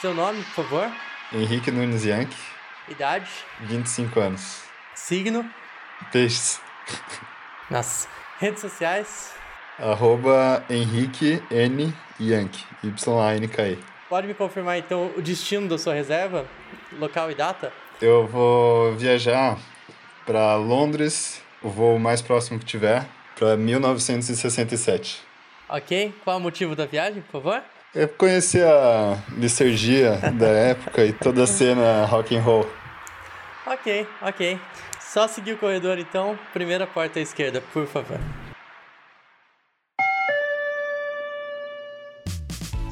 Seu nome, por favor? Henrique Nunes Yankee. Idade? 25 anos. Signo? Peixes. Nossa. Redes sociais? Arroba Henrique N Yankee. Y-A-N-K-E. Pode me confirmar então o destino da sua reserva? Local e data? Eu vou viajar para Londres, o voo mais próximo que tiver, para 1967. Ok. Qual o motivo da viagem, por favor? Eu conheci a licergia da época e toda a cena rock and roll. Ok, ok. Só seguir o corredor então. Primeira porta à esquerda, por favor.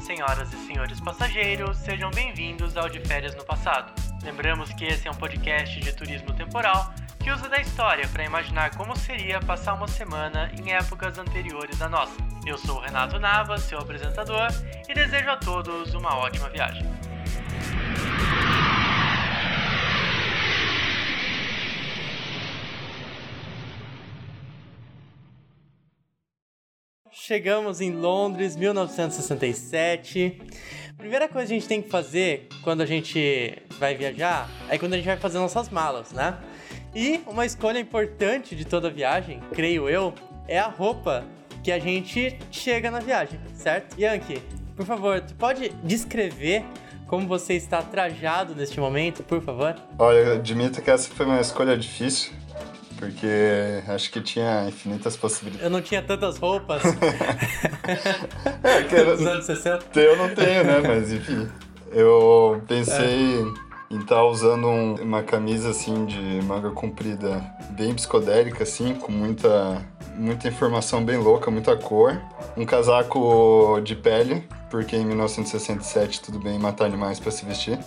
Senhoras e senhores passageiros, sejam bem-vindos ao De Férias no Passado. Lembramos que esse é um podcast de turismo temporal que usa da história para imaginar como seria passar uma semana em épocas anteriores à nossa. Eu sou o Renato Nava, seu apresentador, e desejo a todos uma ótima viagem. Chegamos em Londres, 1967. Primeira coisa que a gente tem que fazer quando a gente vai viajar é quando a gente vai fazer nossas malas, né? E uma escolha importante de toda viagem, creio eu, é a roupa que a gente chega na viagem, certo? Yankee, por favor, tu pode descrever como você está trajado neste momento, por favor? Olha, eu admito que essa foi uma escolha difícil, porque acho que tinha infinitas possibilidades. Eu não tinha tantas roupas. é, que eu, Dos anos 60. eu não tenho, né? Mas enfim. Eu pensei em estar usando um- uma camisa assim de manga comprida bem psicodélica, assim, com muita, muita informação bem louca, muita cor. Um casaco de pele, porque em 1967 tudo bem matar animais para se vestir.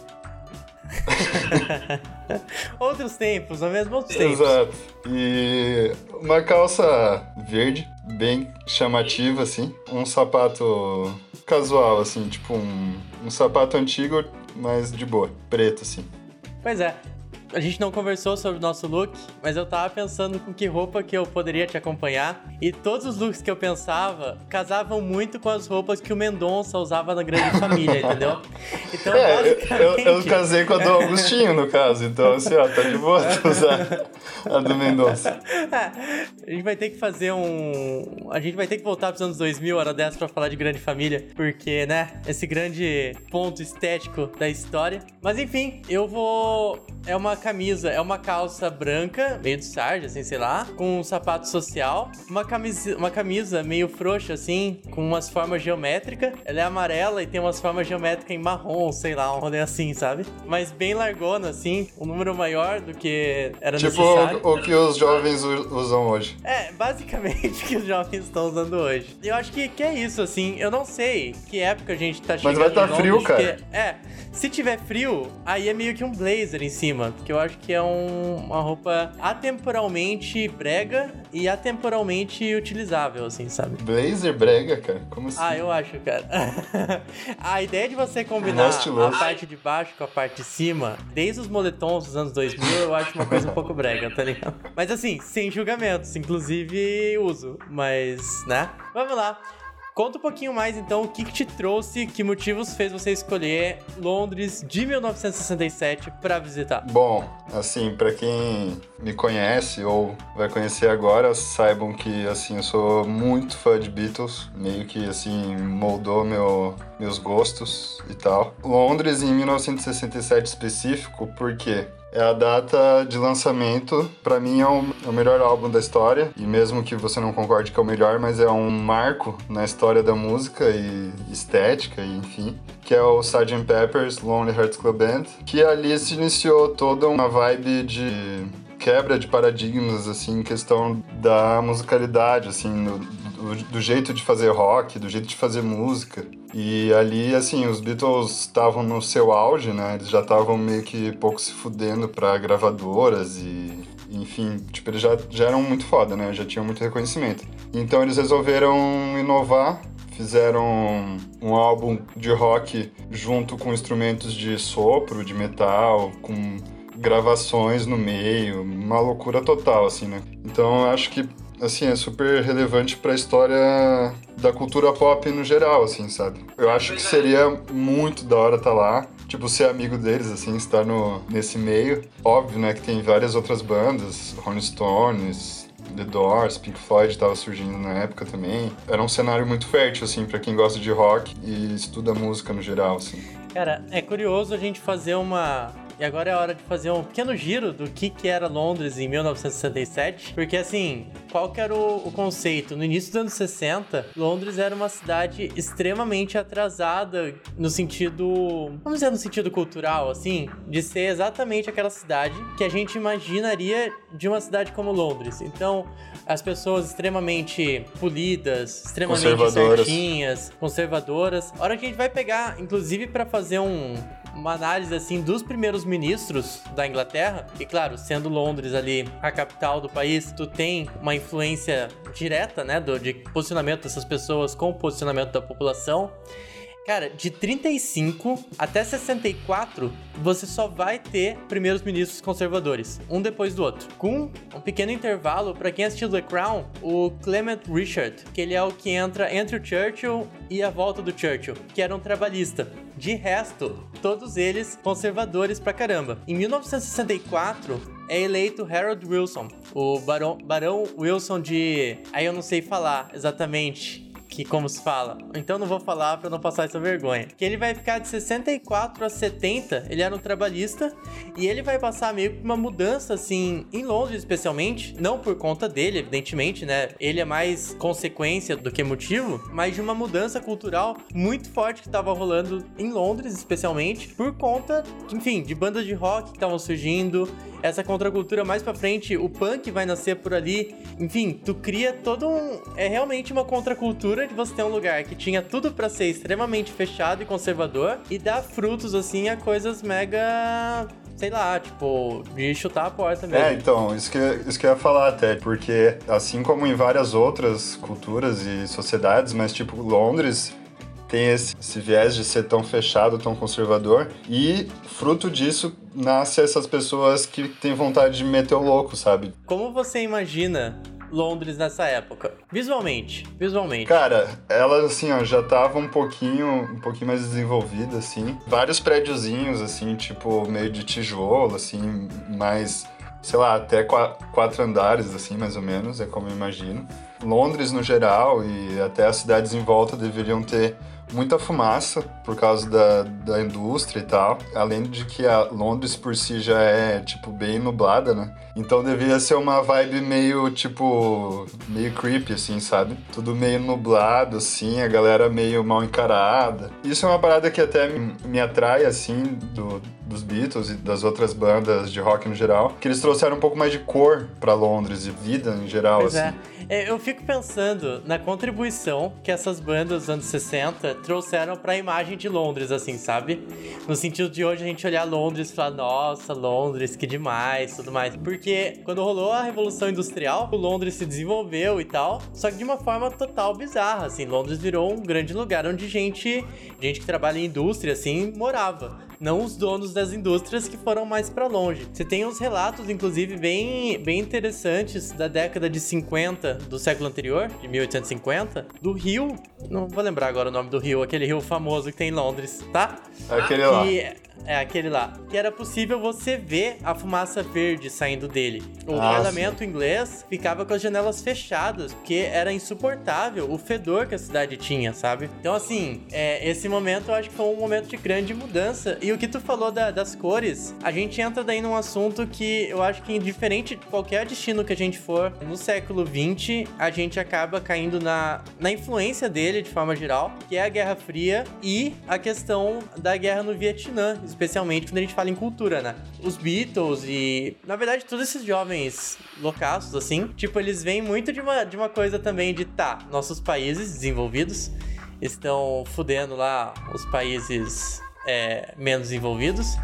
outros tempos, não é mesmo? Outros tempos. Exato. E uma calça verde, bem chamativa, assim. Um sapato casual, assim, tipo um, um sapato antigo, mas de boa, preto, assim. Pois é. A gente não conversou sobre o nosso look, mas eu tava pensando com que roupa que eu poderia te acompanhar. E todos os looks que eu pensava casavam muito com as roupas que o Mendonça usava na grande família, entendeu? Então, É, eu, eu, basicamente. eu casei com a do Augustinho, no caso, então assim, ó, tá de boa usar a do Mendonça. a gente vai ter que fazer um. A gente vai ter que voltar pros anos 2000, hora dessa, pra falar de Grande Família, porque, né, esse grande ponto estético da história. Mas enfim, eu vou. É uma camisa, é uma calça branca, meio de sarja, assim, sei lá, com um sapato social, uma camisa, uma camisa meio frouxa, assim, com umas formas geométricas. Ela é amarela e tem umas formas geométricas em marrom, sei lá, um rolê assim, sabe? Mas bem largona, assim, um número maior do que era Tipo necessário. o, o que os jovens usam hoje. É, basicamente o que os jovens estão usando hoje. Eu acho que, que é isso, assim. Eu não sei que época a gente tá chegando. vai tá em Londres, frio, cara. é, se tiver frio, aí é meio que um blazer em cima. Que eu acho que é um- uma roupa atemporalmente brega e atemporalmente utilizável, assim, sabe? Blazer brega, cara? Como assim? Ah, eu acho, cara. a ideia de você combinar a parte de baixo com a parte de cima, desde os moletons dos anos 2000, eu acho uma coisa um pouco brega, tá ligado? Mas assim, sem julgamentos, inclusive uso, mas, né? Vamos lá. Conta um pouquinho mais então o que, que te trouxe, que motivos fez você escolher Londres de 1967 pra visitar. Bom, assim, pra quem me conhece ou vai conhecer agora, saibam que, assim, eu sou muito fã de Beatles, meio que, assim, moldou meu, meus gostos e tal. Londres em 1967 específico, por quê? É a data de lançamento, pra mim é o, é o melhor álbum da história, e mesmo que você não concorde que é o melhor, mas é um marco na história da música e estética, e enfim, que é o Sgt. Pepper's Lonely Hearts Club Band, que ali se iniciou toda uma vibe de quebra de paradigmas, assim, em questão da musicalidade, assim, do, do jeito de fazer rock, do jeito de fazer música. E ali, assim, os Beatles estavam no seu auge, né? Eles já estavam meio que pouco se fudendo pra gravadoras e... Enfim, tipo, eles já, já eram muito foda, né? Já tinham muito reconhecimento. Então eles resolveram inovar fizeram um álbum de rock junto com instrumentos de sopro, de metal, com gravações no meio, uma loucura total, assim, né? Então eu acho que assim, é super relevante para a história da cultura pop no geral, assim, sabe? Eu acho que é. seria muito da hora estar tá lá, tipo, ser amigo deles, assim, estar no, nesse meio. Óbvio, né, que tem várias outras bandas, Rolling Stones, The Doors, Pink Floyd estava surgindo na época também. Era um cenário muito fértil, assim, para quem gosta de rock e estuda música no geral, assim. Cara, é curioso a gente fazer uma, e agora é a hora de fazer um pequeno giro do que, que era Londres em 1967. Porque, assim, qual que era o, o, conceito? No início dos anos 60, Londres era uma cidade extremamente atrasada no sentido... Vamos dizer no sentido cultural, assim? De ser exatamente aquela cidade que a gente imaginaria de uma cidade como Londres. Então, as pessoas extremamente polidas, extremamente certinhas, conservadoras. A hora que a gente vai pegar, inclusive para fazer um, uma análise assim dos primeiros ministros da Inglaterra, e claro, sendo Londres ali a capital do país, tu tem uma influência direta, né, do, de posicionamento dessas pessoas com o posicionamento da população. Cara, de 35 até 64, você só vai ter primeiros ministros conservadores, um depois do outro. Com um pequeno intervalo, para quem assistiu The Crown, o Clement Richard, que ele é o que entra entre o Churchill e a volta do Churchill, que era um trabalhista. De resto, todos eles conservadores pra caramba. Em 1964, é eleito Harold Wilson, o Barão, Barão Wilson de. Aí eu não sei falar exatamente que como se fala. Então não vou falar para não passar essa vergonha. Que ele vai ficar de 64 a 70, ele era um trabalhista e ele vai passar meio que uma mudança assim em Londres especialmente, não por conta dele, evidentemente, né? Ele é mais consequência do que motivo, mas de uma mudança cultural muito forte que estava rolando em Londres, especialmente por conta, enfim, de bandas de rock que estavam surgindo, essa contracultura mais para frente, o punk vai nascer por ali. Enfim, tu cria todo um é realmente uma contracultura de você ter um lugar que tinha tudo para ser extremamente fechado e conservador e dar frutos assim a coisas mega sei lá, tipo, de chutar a porta mesmo. É, então, isso que, isso que eu ia falar até, porque assim como em várias outras culturas e sociedades, mas tipo, Londres tem esse, esse viés de ser tão fechado, tão conservador, e fruto disso nasce essas pessoas que têm vontade de meter o louco, sabe? Como você imagina Londres nessa época? Visualmente, visualmente. Cara, ela assim, ó, já tava um pouquinho, um pouquinho mais desenvolvida assim. Vários prédiozinhos assim, tipo meio de tijolo assim, mais sei lá, até quatro andares assim, mais ou menos, é como eu imagino. Londres no geral e até as cidades em volta deveriam ter muita fumaça por causa da, da indústria e tal. Além de que a Londres por si já é, tipo, bem nublada, né? Então devia ser uma vibe meio, tipo, meio creepy, assim, sabe? Tudo meio nublado, assim, a galera meio mal encarada. Isso é uma parada que até me, me atrai, assim, do, dos Beatles e das outras bandas de rock no geral, que eles trouxeram um pouco mais de cor para Londres e vida em geral, pois assim. É. é. Eu fico pensando na contribuição que essas bandas dos anos 60 trouxeram para a imagem de Londres, assim, sabe? No sentido de hoje a gente olhar Londres e falar, nossa, Londres, que demais, tudo mais. Porque quando rolou a Revolução Industrial, o Londres se desenvolveu e tal, só que de uma forma total bizarra, assim. Londres virou um grande lugar onde gente, gente que trabalha em indústria, assim, morava não os donos das indústrias que foram mais para longe. Você tem uns relatos, inclusive, bem, bem interessantes da década de 50 do século anterior, de 1850, do rio. Não vou lembrar agora o nome do rio, aquele rio famoso que tem em Londres, tá? Aquele lá. É, aquele lá. Que era possível você ver a fumaça verde saindo dele. O ah, parlamento inglês ficava com as janelas fechadas, porque era insuportável o fedor que a cidade tinha, sabe? Então, assim, é, esse momento eu acho que foi um momento de grande mudança. E o que tu falou da, das cores, a gente entra daí num assunto que eu acho que, indiferente de qualquer destino que a gente for no século XX, a gente acaba caindo na, na influência dele de forma geral, que é a Guerra Fria e a questão da guerra no Vietnã, especialmente quando a gente fala em cultura, né? Os Beatles e, na verdade, todos esses jovens loucaços, assim, tipo, eles vêm muito de uma, de uma coisa também de, tá, nossos países desenvolvidos estão fudendo lá os países é, menos desenvolvidos.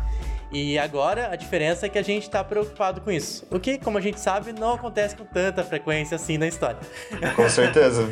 E agora a diferença é que a gente tá preocupado com isso. O que, como a gente sabe, não acontece com tanta frequência assim na história. Com certeza,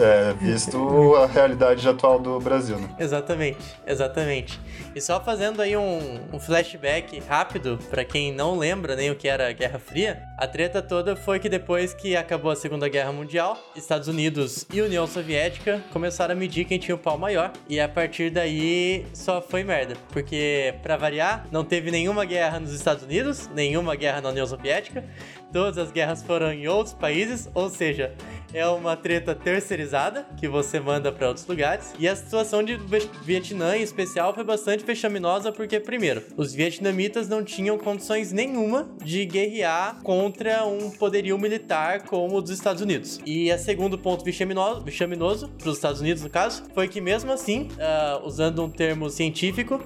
é, visto a realidade atual do Brasil, né? Exatamente, exatamente. E só fazendo aí um, um flashback rápido, para quem não lembra nem o que era a Guerra Fria, a treta toda foi que depois que acabou a Segunda Guerra Mundial, Estados Unidos e União Soviética começaram a medir quem tinha o pau maior, e a partir daí só foi merda, porque para variar, não teve nenhuma guerra nos Estados Unidos, nenhuma guerra na União Soviética, todas as guerras foram em outros países, ou seja, é uma treta terceirizada que você manda para outros lugares. E a situação de Vietnã em especial foi bastante fechaminosa porque primeiro, os vietnamitas não tinham condições nenhuma de guerrear contra um poderio militar como o dos Estados Unidos. E a segundo ponto vexaminoso, vexaminoso para os Estados Unidos no caso, foi que mesmo assim, uh, usando um termo científico,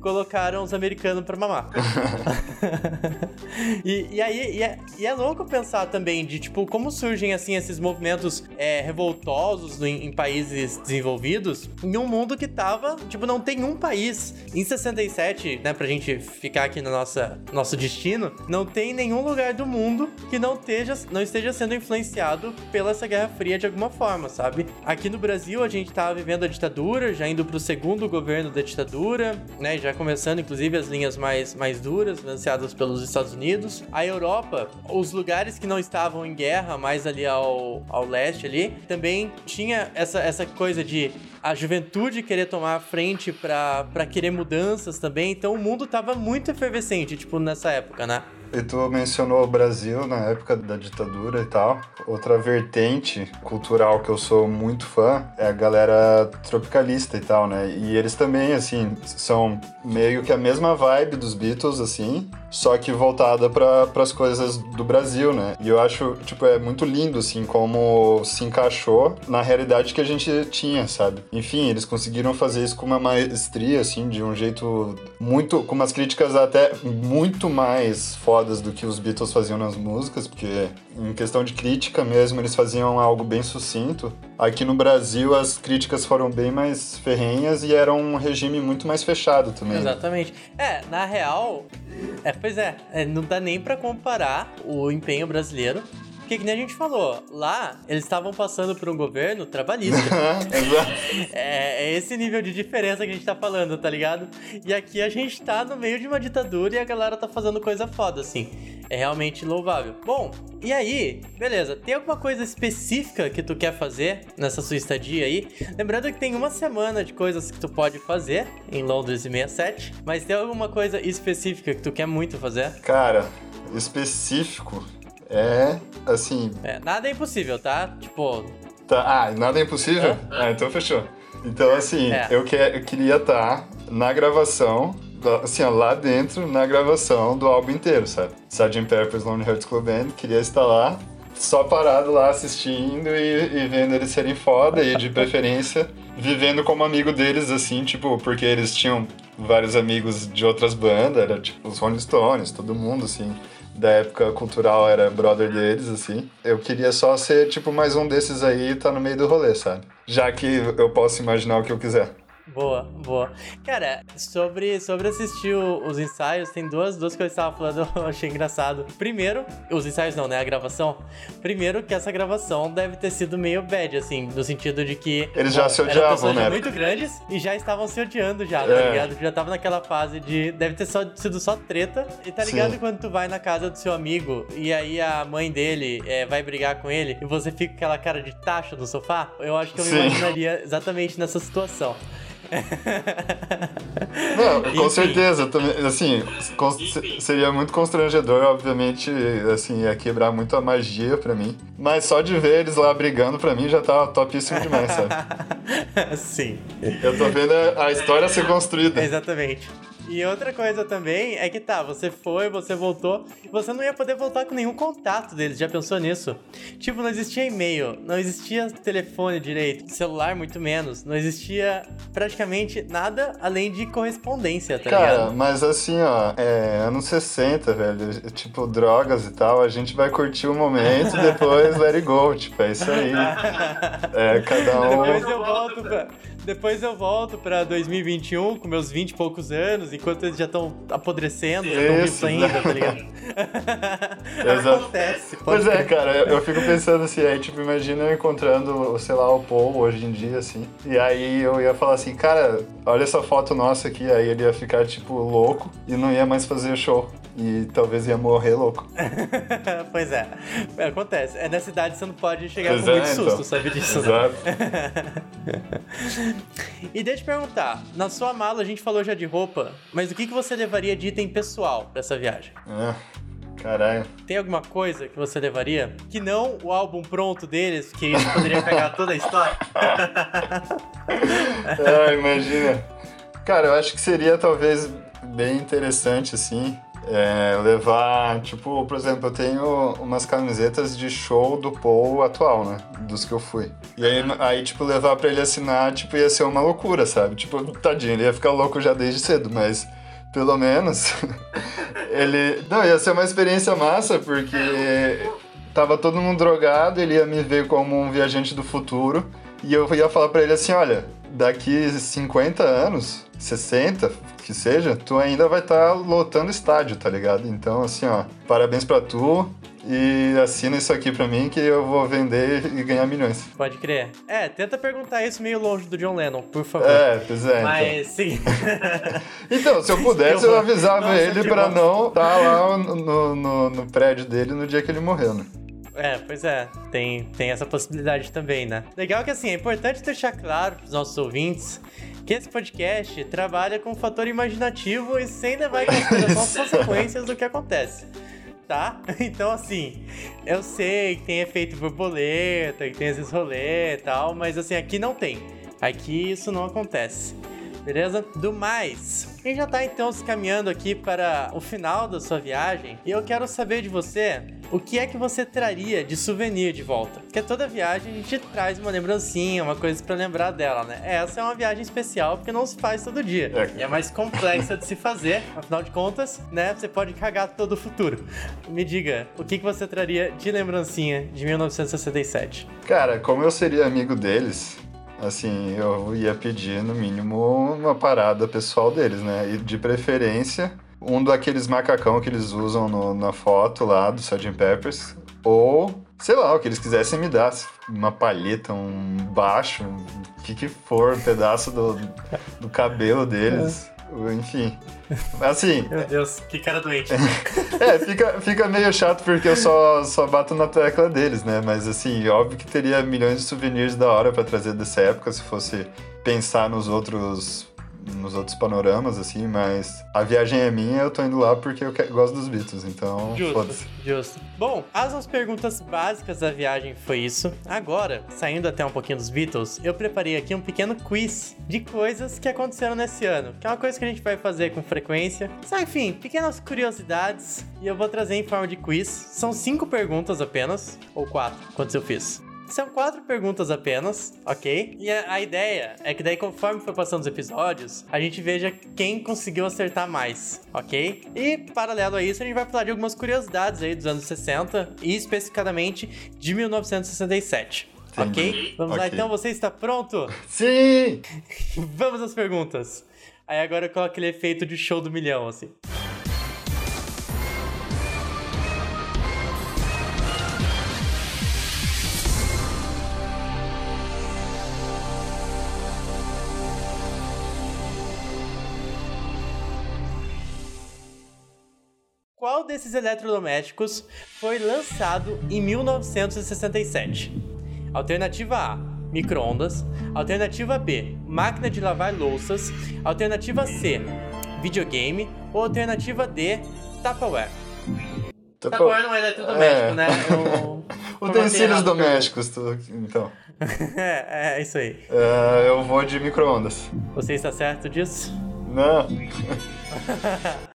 colocaram os americanos para mamar. e, e, aí e é, e é louco pensar também de tipo como surgem assim esses movimentos é, revoltosos no, em países desenvolvidos em um mundo que tava tipo não tem um país. Em 67 né pra gente ficar aqui no nossa nosso destino não tem nenhum lugar do mundo que não esteja não esteja sendo influenciado pela essa Guerra Fria de alguma forma sabe? Aqui no Brasil a gente tava vivendo a ditadura já indo pro segundo governo da ditadura né já começando inclusive as linhas mais mais duras financiadas pelos Estados Unidos. A Europa os lugares que não estavam em guerra, mais ali ao, ao leste ali, também tinha essa, essa coisa de a juventude querer tomar a frente para querer mudanças também. Então o mundo tava muito efervescente, tipo, nessa época, né? E tu mencionou o Brasil na época da ditadura e tal. Outra vertente cultural que eu sou muito fã é a galera tropicalista e tal, né? E eles também, assim, são meio que a mesma vibe dos Beatles, assim, só que voltada para as coisas do Brasil, né? E eu acho, tipo, é muito lindo, assim, como se encaixou na realidade que a gente tinha, sabe? Enfim, eles conseguiram fazer isso com uma maestria, assim, de um jeito muito. com umas críticas até muito mais fodas do que os Beatles faziam nas músicas, porque em questão de crítica mesmo, eles faziam algo bem sucinto. Aqui no Brasil, as críticas foram bem mais ferrenhas e era um regime muito mais fechado também. Exatamente. É, na real, é, pois é, é não dá nem para comparar o empenho brasileiro porque, que nem a gente falou, lá eles estavam passando por um governo trabalhista. é, é, esse nível de diferença que a gente tá falando, tá ligado? E aqui a gente tá no meio de uma ditadura e a galera tá fazendo coisa foda, assim. É realmente louvável. Bom, e aí, beleza, tem alguma coisa específica que tu quer fazer nessa sua estadia aí? Lembrando que tem uma semana de coisas que tu pode fazer em Londres 67, mas tem alguma coisa específica que tu quer muito fazer? Cara, específico é, assim. É, nada é impossível, tá? Tipo. Tá, ah, nada é impossível? Ah, então fechou. Então, assim, é. eu, que, eu queria estar tá na gravação, assim, ó, lá dentro, na gravação do álbum inteiro, sabe? Sgt. Pepper's Lonely Hearts Club Band, queria estar lá, só parado lá assistindo e, e vendo eles serem foda e, de preferência, vivendo como amigo deles, assim, tipo, porque eles tinham vários amigos de outras bandas, era tipo os Rolling Stones, todo mundo, assim da época cultural era brother deles, assim. Eu queria só ser, tipo, mais um desses aí e tá no meio do rolê, sabe? Já que eu posso imaginar o que eu quiser. Boa, boa. Cara, sobre, sobre assistir os ensaios, tem duas, duas coisas que eu estava falando, eu achei engraçado. Primeiro, os ensaios não, né? A gravação. Primeiro, que essa gravação deve ter sido meio bad, assim, no sentido de que. Eles já bom, se odiavam, né? Muito grandes e já estavam se odiando já, tá é. ligado? Já tava naquela fase de. Deve ter só, sido só treta. E tá ligado Sim. quando tu vai na casa do seu amigo e aí a mãe dele é, vai brigar com ele e você fica com aquela cara de tacho no sofá? Eu acho que eu me Sim. imaginaria exatamente nessa situação. Não, com Enfim. certeza, também, assim, seria muito constrangedor, obviamente, assim, ia quebrar muito a magia pra mim. Mas só de ver eles lá brigando pra mim já tá topíssimo demais, sabe? Sim. Eu tô vendo a história ser construída. Exatamente. E outra coisa também é que tá, você foi, você voltou, você não ia poder voltar com nenhum contato deles, já pensou nisso? Tipo, não existia e-mail, não existia telefone direito, celular muito menos, não existia praticamente nada além de correspondência, tá Cara, ligado? mas assim, ó, é anos 60, velho, tipo, drogas e tal, a gente vai curtir o momento e depois let it go, tipo, é isso aí. É, cada um... Depois eu volto pra Depois eu volto pra 2021 com meus 20 e poucos anos, enquanto eles já estão apodrecendo, já estão vivos Isso, ainda, tá ligado? Acontece, Pois é, cara, eu, eu fico pensando assim, aí, tipo, imagina eu encontrando, sei lá, o Paul hoje em dia, assim. E aí eu ia falar assim, cara, olha essa foto nossa aqui. Aí ele ia ficar, tipo, louco e não ia mais fazer show. E talvez ia morrer louco. pois é. Acontece. É nessa idade você não pode chegar Pois com é, muito susto, então. sabe disso? Exato. E deixa eu te perguntar, na sua mala a gente falou já de roupa, mas o que, que você levaria de item pessoal pra essa viagem? É, caralho. Tem alguma coisa que você levaria? Que não o álbum pronto deles, que poderia pegar toda a história? Ah, imagina. Cara, eu acho que seria talvez bem interessante, assim, é, levar, tipo, por exemplo, eu tenho umas camisetas de show do Paul atual, né? Dos que eu fui. E aí, aí, tipo, levar pra ele assinar, tipo, ia ser uma loucura, sabe? Tipo, tadinho, ele ia ficar louco já desde cedo, mas pelo menos ele. Não, ia ser uma experiência massa, porque tava todo mundo drogado, ele ia me ver como um viajante do futuro. E eu ia falar pra ele assim, olha, daqui 50 anos, 60, que seja, tu ainda vai estar lotando estádio, tá ligado? Então, assim, ó, parabéns pra tu e assina isso aqui pra mim que eu vou vender e ganhar milhões. Pode crer. É, tenta perguntar isso meio longe do John Lennon, por favor. É, pois é. Então. Mas, sim. Então, se eu pudesse, eu avisava Nossa, ele bom. não estar lá no, no, no prédio dele no dia que ele morreu, né? É, pois é, tem, tem essa possibilidade também, né? Legal que assim, é importante deixar claro pros nossos ouvintes que esse podcast trabalha com um fator imaginativo e sem levar em consideração as consequências do que acontece. Tá? Então, assim, eu sei que tem efeito borboleta, que tem esses rolês e tal, mas assim, aqui não tem. Aqui isso não acontece. Beleza? Do mais, gente já tá então se caminhando aqui para o final da sua viagem e eu quero saber de você o que é que você traria de souvenir de volta. Porque toda viagem a gente traz uma lembrancinha, uma coisa pra lembrar dela, né? Essa é uma viagem especial porque não se faz todo dia. É. E é mais complexa de se fazer, afinal de contas, né? Você pode cagar todo o futuro. Me diga, o que, que você traria de lembrancinha de 1967? Cara, como eu seria amigo deles, assim, eu ia pedir no mínimo uma parada pessoal deles, né? E de preferência, um daqueles macacão que eles usam no- na foto lá do Sgt. Peppers, ou sei lá, o que eles quisessem me dar, uma palheta, um baixo, o que que for, um pedaço do, do cabelo deles, enfim. Assim, Meu Deus, que cara doente. é, fica, fica meio chato porque eu só, só bato na tecla deles, né? Mas assim, óbvio que teria milhões de souvenirs da hora pra trazer dessa época se fosse pensar nos outros nos outros panoramas, assim, mas a viagem é minha, eu tô indo lá porque eu gosto dos Beatles, então Justo, foda-se. justo. Bom, as nossas perguntas básicas da viagem foi isso. Agora, saindo até um pouquinho dos Beatles, eu preparei aqui um pequeno quiz de coisas que aconteceram nesse ano, que é uma coisa que a gente vai fazer com frequência. Só, enfim, pequenas curiosidades e eu vou trazer em forma de quiz. São cinco perguntas apenas, ou quatro, quantos eu fiz? São quatro perguntas apenas, ok? E a, a ideia é que daí, conforme for passando os episódios, a gente veja quem conseguiu acertar mais, ok? E, paralelo a isso, a gente vai falar de algumas curiosidades aí dos anos 60 e especificamente de 1967. Ok? Entendi. Vamos lá Ok. então, você está pronto? Sim! Vamos às perguntas. Aí agora eu coloco aquele efeito de show do milhão, assim. Desses eletrodomésticos foi lançado em 1967? Alternativa A: micro-ondas. Alternativa B: máquina de lavar louças. Alternativa C: videogame. Ou alternativa D: Tupperware. Tô Tupperware não é eletrodoméstico, É. né? Eu... Utensílios domésticos, tu- então. é, é isso aí. É, eu vou de micro-ondas. Você está certo disso? Não.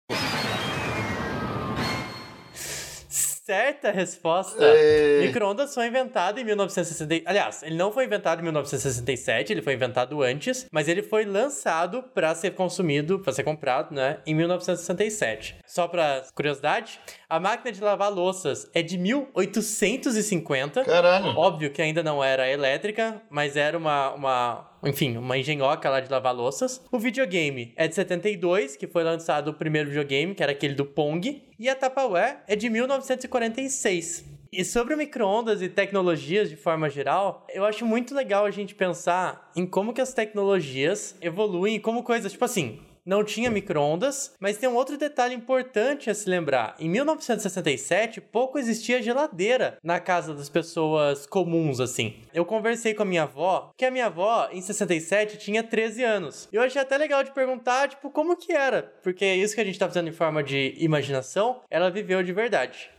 Certa resposta. Ei. Micro-ondas foi inventado em 1960. Aliás, ele não foi inventado em 1967, ele foi inventado antes, mas ele foi lançado para ser consumido, para ser comprado, né, em 1967. Só para curiosidade, a máquina de lavar louças é de 1850. Caralho. Óbvio que ainda não era elétrica, mas era uma, uma enfim, uma engenhoca lá de lavar louças. O videogame é de 72, que foi lançado o primeiro videogame, que era aquele do Pong. E a Tupperware é de 1946. E sobre microondas e tecnologias de forma geral, eu acho muito legal a gente pensar em como que as tecnologias evoluem, como coisas, tipo assim, não tinha microondas, mas tem um outro detalhe importante a se lembrar. Em 1967, pouco existia geladeira na casa das pessoas comuns, assim. Eu conversei com a minha avó, que a minha avó, em 67, tinha 13 anos. Eu achei até legal de perguntar, tipo, como que era? Porque isso que a gente tá fazendo em forma de imaginação, ela viveu de verdade.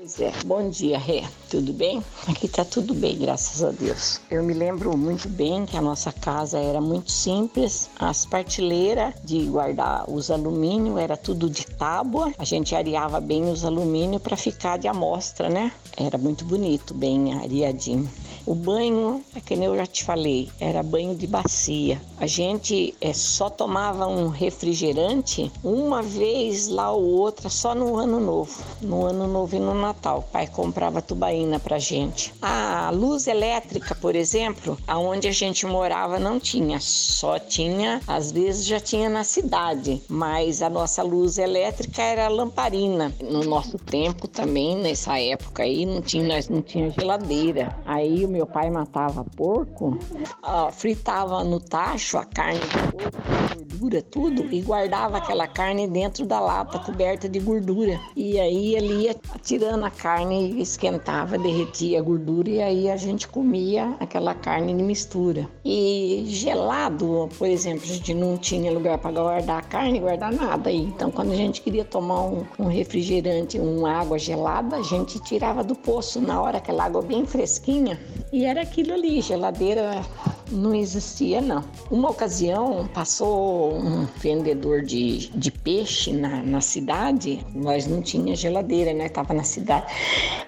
Pois é, bom dia, Ré. Tudo bem? Aqui tá tudo bem, graças a Deus. Eu me lembro muito bem que a nossa casa era muito simples. As partilheiras de guardar os alumínio era tudo de tábua. A gente areava bem os alumínio para ficar de amostra, né? Era muito bonito, bem areadinho. O banho, é que nem eu já te falei, era banho de bacia. A gente é, só tomava um refrigerante uma vez lá ou outra, só no ano novo. No ano novo e no Natal. O pai comprava tubaína pra gente. A luz elétrica, por exemplo, aonde a gente morava não tinha. Só tinha, às vezes já tinha na cidade. Mas a nossa luz elétrica era lamparina. No nosso tempo também, nessa época aí, não tinha, nós não tinha geladeira. Aí meu pai matava porco, fritava no tacho a carne porco, gordura, tudo, e guardava aquela carne dentro da lata coberta de gordura. E aí ele ia tirando a carne, esquentava, derretia a gordura e aí a gente comia aquela carne de mistura. E gelado, por exemplo, a gente não tinha lugar para guardar a carne, guardar nada. Então, quando a gente queria tomar um, um refrigerante, uma água gelada, a gente tirava do poço na hora aquela água bem fresquinha e era aquilo ali, geladeira não existia não. Uma ocasião passou um vendedor de, de peixe na, na cidade, nós não tinha geladeira, né? Tava na cidade.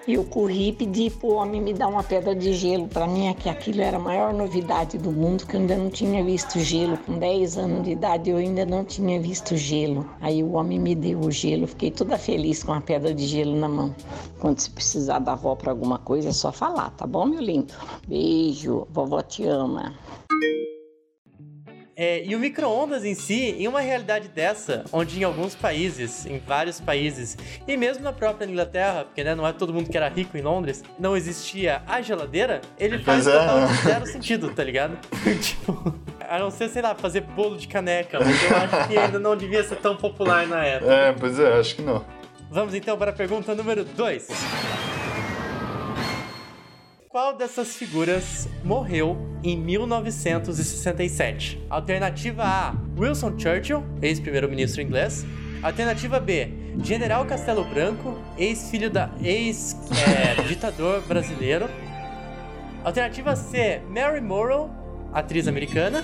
Eu corri e pedi pro homem me dar uma pedra de gelo. Para mim, é que aquilo era a maior novidade do mundo, que eu ainda não tinha visto gelo. Com 10 anos de idade, eu ainda não tinha visto gelo. Aí o homem me deu o gelo, fiquei toda feliz com a pedra de gelo na mão. Quando se precisar da avó para alguma coisa, é só falar, tá bom, meu lindo? Beijo, vovó te ama. É, e o micro-ondas em si, em uma realidade dessa, onde em alguns países, em vários países, e mesmo na própria Inglaterra, porque né, não é todo mundo que era rico em Londres, não existia a geladeira, ele faz é. total zero sentido, tá ligado? tipo, a não ser, sei lá, fazer bolo de caneca, mas eu acho que ainda não devia ser tão popular na época. É, pois é, acho que não. Vamos então para a pergunta número 2. Qual dessas figuras morreu em 1967? Alternativa A: Wilson Churchill, ex-primeiro-ministro inglês. Alternativa B: General Castelo Branco, ex-filho da ex-ditador brasileiro. Alternativa C: Mary Morrow, atriz americana.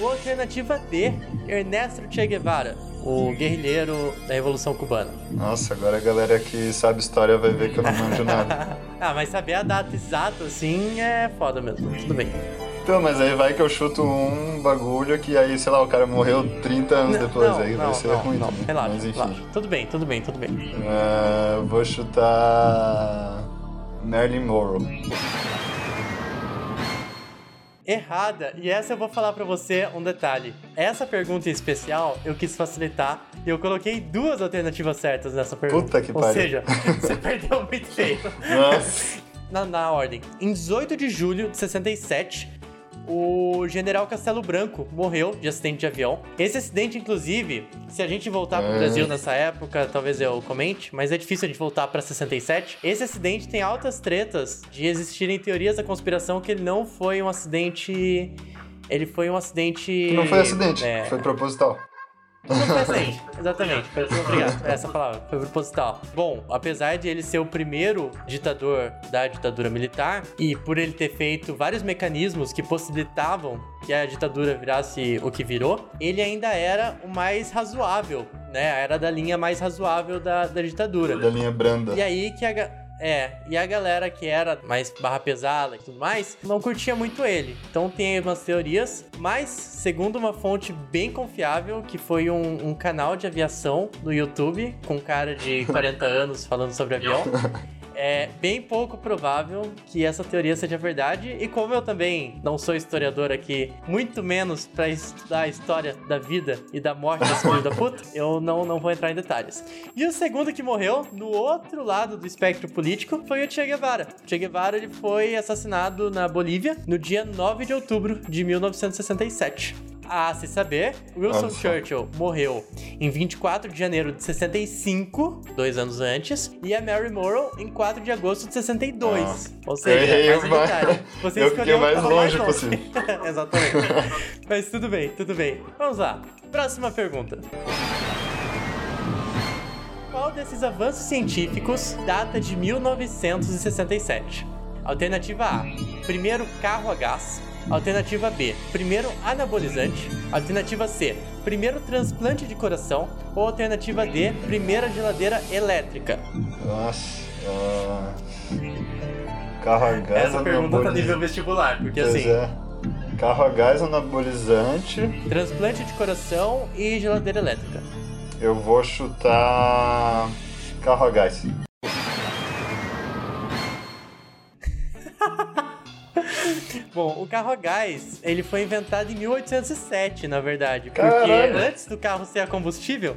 Ou alternativa D: Ernesto Che Guevara, o guerrilheiro da Revolução Cubana. Nossa, agora a galera que sabe história vai ver que eu não manjo nada. ah, mas saber a data exata, assim, é foda mesmo. Tudo bem. Então, mas aí vai que eu chuto um bagulho que aí, sei lá, o cara morreu 30 anos depois, não, aí não, vai ser não, ruim. não. também. Relaxa, mas enfim. relaxa. Tudo bem, tudo bem, tudo bem. Ah, vou chutar. Marilyn Monroe. Errada. E essa eu vou falar pra você um detalhe. Essa pergunta em especial eu quis facilitar e eu coloquei duas alternativas certas nessa pergunta. Puta que Ou pariu. seja, você perdeu muito feio. Nossa. na, na ordem. Em 18 de julho de 67, o general Castelo Branco morreu de acidente de avião. Esse acidente, inclusive, se a gente voltar pro É. Brasil nessa época, talvez eu comente, mas é difícil a gente voltar pra 67. Esse acidente tem altas tretas de existirem teorias da conspiração que ele não foi um acidente. Ele foi um acidente. Não foi acidente, É, foi proposital. Foi acidente, exatamente. Foi- Obrigado, essa palavra. Foi proposital. Bom, apesar de ele ser o primeiro ditador da ditadura militar, e por ele ter feito vários mecanismos que possibilitavam que a ditadura virasse o que virou, ele ainda era o mais razoável, né? Era da linha mais razoável da, da ditadura. Da linha branda. E aí que a. É, e a galera que era mais barra pesada e tudo mais, não curtia muito ele. Então tem umas teorias, mas segundo uma fonte bem confiável, que foi um, um canal de aviação no YouTube, com um cara de 40 anos falando sobre avião, é bem pouco provável que essa teoria seja verdade. E como eu também não sou historiador aqui, muito menos para estudar a história da vida e da morte desse filho da puta, eu não, não vou entrar em detalhes. E o segundo que morreu, no outro lado do espectro político, foi o Che Guevara. O che Guevara ele foi assassinado na Bolívia no dia 9 de outubro de 1967. A se saber, Wilson Churchill morreu em 24 de janeiro de 65, dois anos antes, e a Mary Morrow em 4 de agosto de 62. Ah, Ou seja, mais uma Itália. Você eu escolheu mais longe, mais possível. Exatamente. Mas tudo bem, tudo bem. Vamos lá. Próxima pergunta. Qual desses avanços científicos data de 1967? Alternativa A: primeiro carro a gás. Alternativa B, primeiro anabolizante. Alternativa C, primeiro transplante de coração. Ou alternativa D, primeira geladeira elétrica. Nossa. Uh... Carro a gás Essa pergunta tá nível vestibular, porque pois assim. É. Carro a gás anabolizante. Transplante de coração e geladeira elétrica. Eu vou chutar. Carro a gás. Bom, o carro a gás, ele foi inventado em 1807, na verdade. Porque Caramba. antes do carro ser a combustível,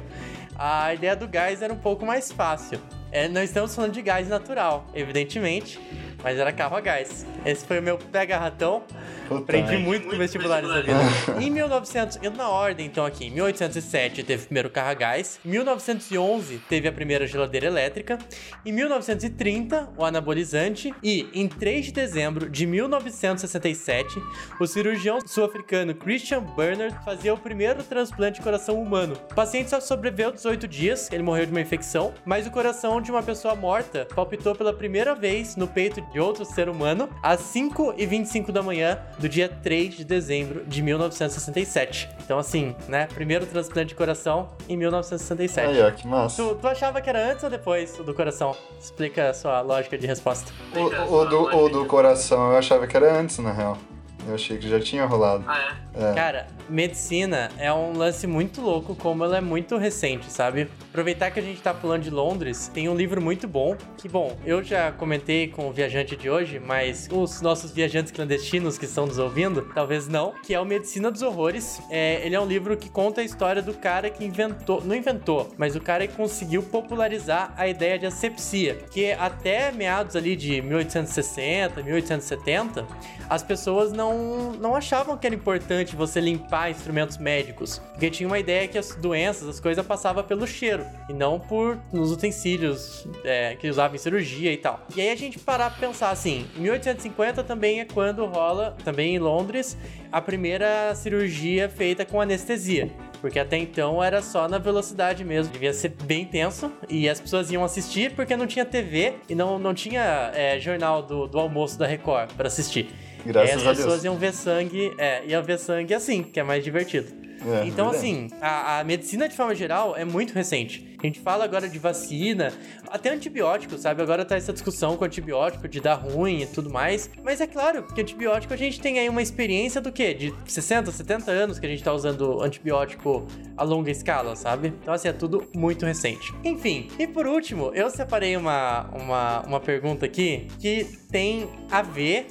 a ideia do gás era um pouco mais fácil. É, não estamos falando de gás natural, evidentemente, mas era carro a gás. Esse foi o meu pega-ratão. Aprendi muito com vestibulares da vida. em 1900, indo na ordem então aqui, em 1807 teve o primeiro carro a gás, em 1911 teve a primeira geladeira elétrica, em 1930 o anabolizante e em 3 de dezembro de 1967 o cirurgião sul-africano Christian Bernard fazia o primeiro transplante de coração humano. O paciente só sobreviveu 18 dias, ele morreu de uma infecção, mas o coração de uma pessoa morta palpitou pela primeira vez no peito de outro ser humano às 5h25 da manhã do dia 3 de dezembro de 1967. Então, assim, né? Primeiro transplante de coração em 1967. Aí, ó, que massa. Tu, tu achava que era antes ou depois do coração? Explica a sua lógica de resposta. O, o, do, o do coração eu achava que era antes, na real. Eu achei que já tinha rolado. Ah, é? é? Cara, medicina é um lance muito louco, como ela é muito recente, sabe? Aproveitar que a gente tá falando de Londres, tem um livro muito bom, que, bom, eu já comentei com o viajante de hoje, mas os nossos viajantes clandestinos que estão nos ouvindo, talvez não, que é o Medicina dos Horrores. É, ele é um livro que conta a história do cara que inventou, não inventou, mas o cara que conseguiu popularizar a ideia de asepsia, que até meados ali de 1860, 1870, as pessoas não, não achavam que era importante você limpar instrumentos médicos, porque tinha uma ideia que as doenças, as coisas passavam pelo cheiro, e não por nos utensílios é, que usavam em cirurgia e tal. E aí a gente parar pra pensar assim, em 1850 também é quando rola, também em Londres, a primeira cirurgia feita com anestesia. Porque até então era só na velocidade mesmo. Devia ser bem tenso. E as pessoas iam assistir porque não tinha TV e não, não tinha é, jornal do, do almoço da Record para assistir. Graças as pessoas iam ver sangue, é, iam ver sangue assim, que é mais divertido. É, então, verdade. assim, a, a, medicina de forma geral é muito recente. A gente fala agora de vacina, até antibiótico, sabe? Agora tá essa discussão com antibiótico de dar ruim e tudo mais. Mas é claro que antibiótico a gente tem aí uma experiência do quê? De 60, 70 anos que a gente tá usando antibiótico a longa escala, sabe? Então, assim, é tudo muito recente. Enfim, e por último, eu separei uma, uma, uma pergunta aqui que tem a ver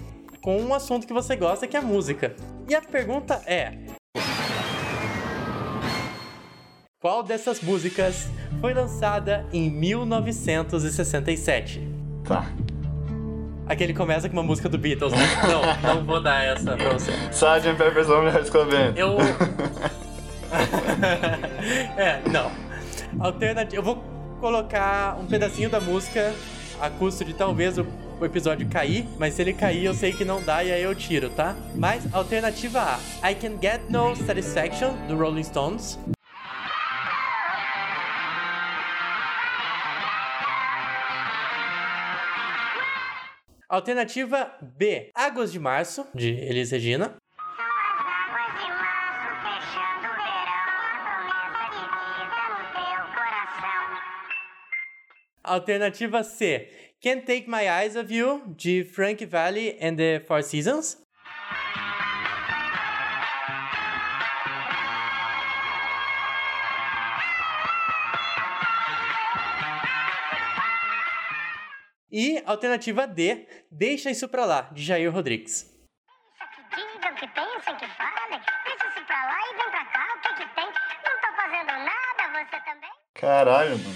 com um assunto que você gosta, que é a música. E a pergunta é: Qual dessas músicas foi lançada em 1967? Tá. Aquele começa com uma música do Beatles, né? Não, não vou dar essa pra você. Sgt. Pepper's Lonely Hearts Club Band. Eu... é, não. Alternativa... Eu vou colocar um pedacinho da música a custo de talvez o o episódio cair, mas se ele cair eu sei que não dá e aí eu tiro, tá? Mas alternativa A, I Can Get No Satisfaction do Rolling Stones. Alternativa B, Águas de Março, de Elis Regina. Alternativa C, Can't Take My Eyes Off You, de Frank Valli and the Four Seasons. E alternativa D, Deixa Isso Pra Lá, de Jair Rodrigues. Que digam, que pensem, que falem. Deixa isso pra lá e vem pra cá. O que que tem? Não tô fazendo nada, você também? Caralho, mano.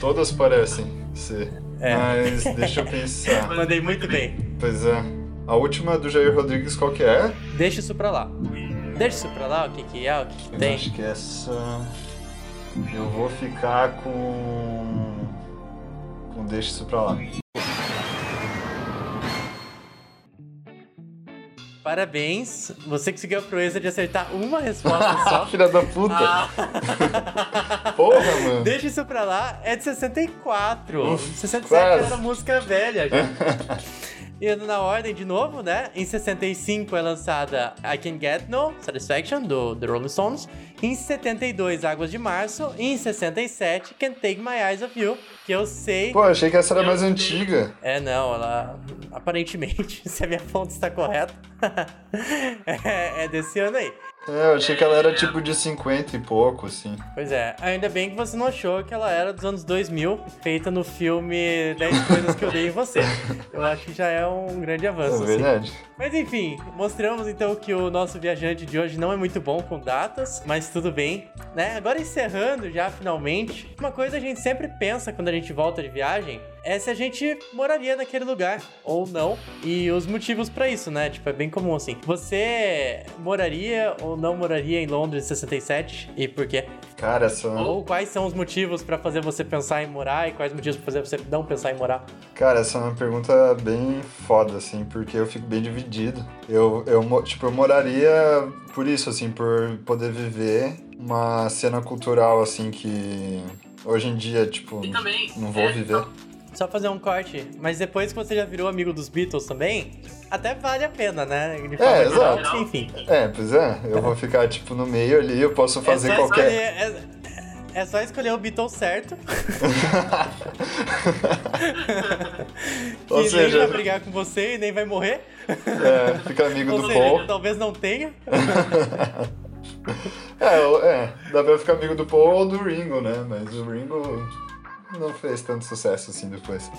Todas parecem ser. É. Mas deixa eu pensar. Mandei muito bem. Pois é. A última do Jair Rodrigues qual que é? Deixa isso pra lá. Deixa isso pra lá, o que que é, o que que Eu tem. acho que essa. Eu vou ficar com. Com Deixa Isso Pra Lá. Parabéns, você conseguiu a proeza de acertar uma resposta só. Filha da puta! Ah. Porra, mano! Deixa isso pra lá, é de 64. Uf, 67 quase. era música velha já. E indo na ordem de novo, né? Em 65 é lançada I Can Get No Satisfaction, do The Rolling Stones. Em 72, Águas de Março. E em 67, Can't Take My Eyes Off You, que eu sei... Pô, achei que essa era mais antiga. É, não, ela... Aparentemente, se a minha fonte está correta, é, é desse ano aí. É, eu achei que ela era tipo de 50 e pouco, assim. Pois é, ainda bem que você não achou que ela era dos anos 2000, feita no filme 10 Coisas Que Eu Dei em Você. Eu acho que já é um grande avanço, É assim. verdade. Mas enfim, mostramos então que o nosso viajante de hoje não é muito bom com datas, mas tudo bem, né? Agora encerrando já finalmente, uma coisa a gente sempre pensa quando a gente volta de viagem é se a gente moraria naquele lugar ou não e os motivos pra isso, né? Tipo, é bem comum assim. Você moraria ou não moraria em Londres em 67 e por quê? Cara, essa. Ou quais são os motivos pra fazer você pensar em morar e quais motivos pra fazer você não pensar em morar? Cara, essa é uma pergunta bem foda, assim, porque eu fico bem dividido. Eu, eu, tipo, eu moraria por isso, assim, por poder viver uma cena cultural, assim, que hoje em dia, tipo, também, não vou é, viver. Só fazer um corte, mas depois que você já virou amigo dos Beatles também, até vale a pena, né? É, geral, exato. enfim. É, pois é, eu vou ficar, tipo, no meio ali, eu posso fazer é qualquer... Escolher, é, é só escolher o Beatles certo. que Ou nem seja- vai brigar com você e nem vai morrer. É, ficar amigo Ou do seja, Paul. talvez não tenha. É, é, dá pra ficar amigo do Paul ou do Ringo, né? Mas o Ringo não fez tanto sucesso assim depois.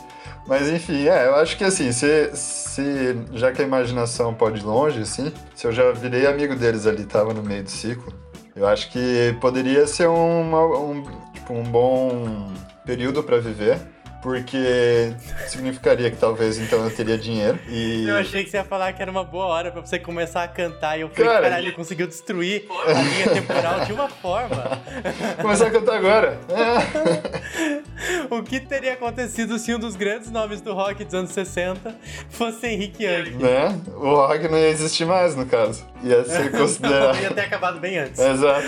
Mas enfim, é, eu acho que assim, se, se já que a imaginação pode ir longe, assim, se eu já virei amigo deles ali, tava no meio do ciclo, eu acho que poderia ser uma, um, tipo, um bom período pra viver. Porque significaria que talvez então eu teria dinheiro e. Eu achei que você ia falar que era uma boa hora pra você começar a cantar. E eu falei, Cara, caralho, ele conseguiu destruir a linha temporal de uma forma. Começar a cantar agora! É. O que teria acontecido se um dos grandes nomes do rock dos anos 60 fosse Henrique Young? né? O rock não ia existir mais, no caso. Ia ser considerado. Ia ter acabado bem antes. Exato.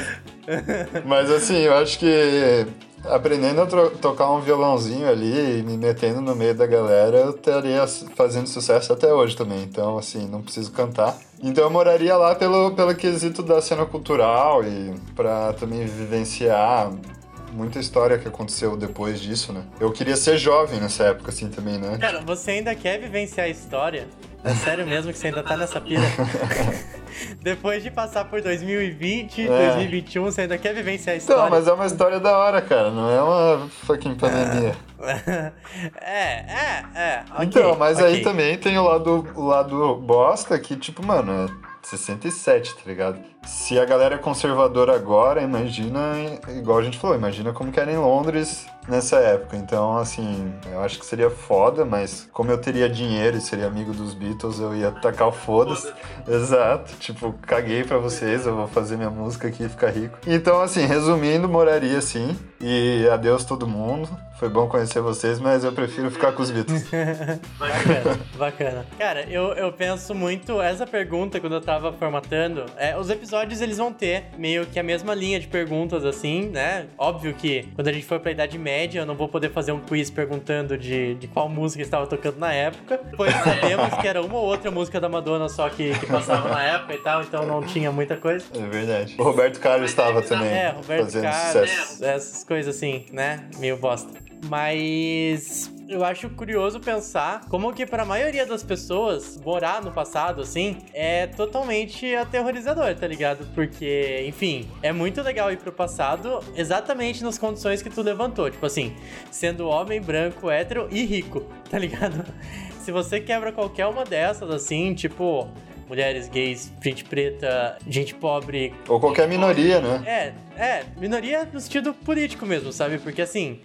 Mas assim, eu acho que aprendendo a tocar um violãozinho ali e me metendo no meio da galera, eu estaria fazendo sucesso até hoje também. Então, assim, não preciso cantar. Então eu moraria lá pelo, pelo quesito da cena cultural e pra também vivenciar muita história que aconteceu depois disso, né? Eu queria ser jovem nessa época, assim, também, né? Cara, você ainda quer vivenciar a história? É sério mesmo que você ainda tá nessa pira? Depois de passar por 2020, É. 2021, você ainda quer vivenciar a Então, história? mas é uma história da hora, cara. Não é uma fucking pandemia. é, é, é. ok, então, mas aí ok. também tem o lado, o lado bosta que, tipo, mano, é 67, tá ligado? Se a galera é conservadora agora, imagina, igual a gente falou, imagina como que era em Londres nessa época. Então, assim, eu acho que seria foda, mas como eu teria dinheiro e seria amigo dos Beatles, eu ia tacar o foda-se. Exato. Tipo, caguei pra vocês, eu vou fazer minha música aqui e ficar rico. Então, assim, resumindo, moraria sim. E adeus todo mundo. Foi bom conhecer vocês, mas eu prefiro ficar com os Beatles. Bacana, bacana. Cara, eu, eu penso muito, essa pergunta, quando eu tava formatando, é, os episódios eles vão ter meio que a mesma linha de perguntas, assim, né? Óbvio que quando a gente for pra Idade Média, eu não vou poder fazer um quiz perguntando de, de qual música estava tocando na época, pois sabemos que era uma ou outra música da Madonna só que, que passava na época e tal, então não tinha muita coisa. É verdade. O Roberto Carlos estava também É, Roberto fazendo Carlos, sucesso. essas coisas assim, né? Meio bosta. Mas eu acho curioso pensar como que para a maioria das pessoas morar no passado assim é totalmente aterrorizador, tá ligado? Porque, enfim, é muito legal ir pro passado exatamente nas condições que tu levantou, tipo assim, sendo homem, branco, hétero e rico, tá ligado? Se você quebra qualquer uma dessas assim, tipo, mulheres, gays, gente preta, gente pobre. Ou qualquer minoria, né? É, é, minoria no sentido político mesmo, sabe? Porque assim,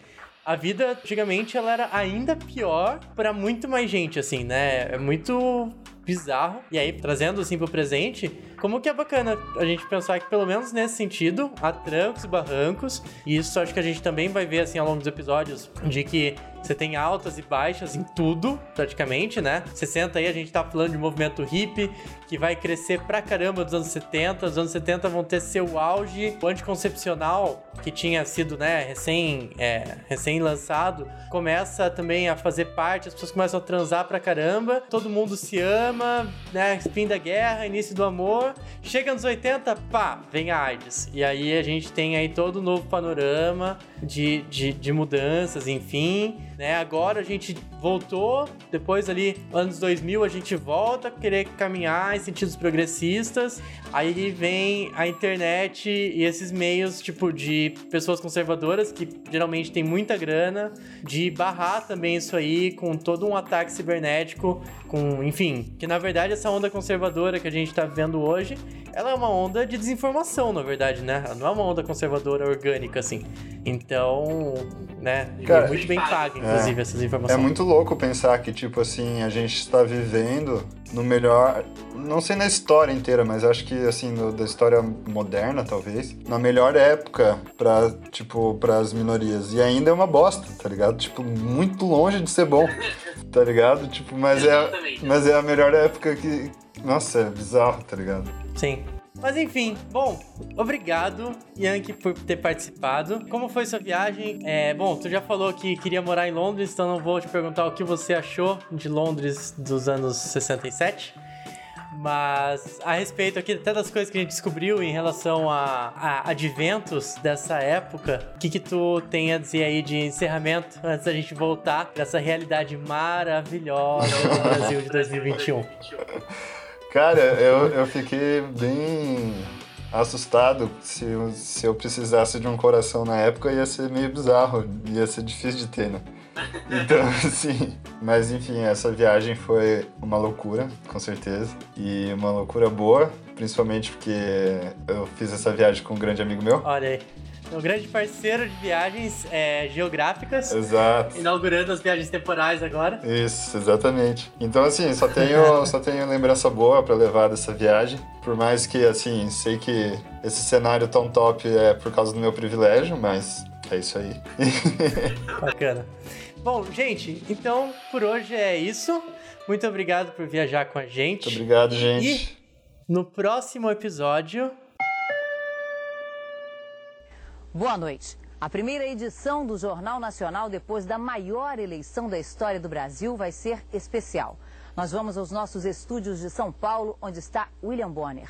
a vida antigamente ela era ainda pior para muito mais gente, assim, né? É muito bizarro. E aí, trazendo assim pro presente, como que é bacana a gente pensar que, pelo menos nesse sentido, há trancos e barrancos. E isso acho que a gente também vai ver assim ao longo dos episódios, de que você tem altas e baixas em tudo, praticamente, né? 60 aí a gente tá falando de movimento hippie, que vai crescer pra caramba dos anos 70. Os anos 70 vão ter seu auge. O anticoncepcional, que tinha sido, né, recém, é, recém lançado, começa também a fazer parte, as pessoas começam a transar pra caramba, todo mundo se ama, né? Fim da guerra, início do amor. Chega nos 80, pá, vem a AIDS. E aí a gente tem aí todo um novo panorama de, de, de mudanças, enfim né? Agora a gente voltou, depois ali, anos 2000, a gente volta a querer caminhar em sentidos progressistas. Aí vem a internet e esses meios, tipo, de pessoas conservadoras, que geralmente tem muita grana, de barrar também isso aí com todo um ataque cibernético, com, enfim, que na verdade essa onda conservadora que a gente tá vendo hoje, ela é uma onda de desinformação, na verdade, né? Ela não é uma onda conservadora orgânica, assim. Então, né, Cara, é muito bem paga, inclusive, é, essas informações. É muito louco pensar que, tipo assim, a gente está vivendo no melhor. Não sei na história inteira, mas acho que, assim, no, da história moderna, talvez. Na melhor época pra, tipo, pras minorias. E ainda é uma bosta, tá ligado? Tipo, muito longe de ser bom, tá ligado? Tipo, mas é, mas é a melhor época que. Nossa, é bizarro, tá ligado? Sim. Mas enfim, bom, obrigado, Yankee, por ter participado. Como foi sua viagem? É, bom, tu já falou que queria morar em Londres, então não vou te perguntar o que você achou de Londres dos anos 67. Mas a respeito aqui até das coisas que a gente descobriu em relação a, a adventos dessa época, o que, que tu tem a dizer aí de encerramento antes da gente voltar para essa realidade maravilhosa do Brasil de 2021? Cara, eu, eu fiquei bem assustado. Se se eu precisasse de um coração na época, ia ser meio bizarro. Ia ser difícil de ter, né? Então, assim. Mas enfim, essa viagem foi uma loucura, com certeza. E uma loucura boa, principalmente porque eu fiz essa viagem com um grande amigo meu. Olha aí. Um grande parceiro de viagens é, geográficas. Exato. Inaugurando as viagens temporais agora. Isso, exatamente. Então, assim, só tenho, só tenho lembrança boa para levar dessa viagem. Por mais que, assim, sei que esse cenário tão top é por causa do meu privilégio, mas é isso aí. Bacana. Bom, gente, então por hoje é isso. Muito obrigado por viajar com a gente. Muito obrigado, gente. E no próximo episódio Boa noite. A primeira edição do Jornal Nacional, depois da maior eleição da história do Brasil, vai ser especial. Nós vamos aos nossos estúdios de São Paulo, onde está William Bonner.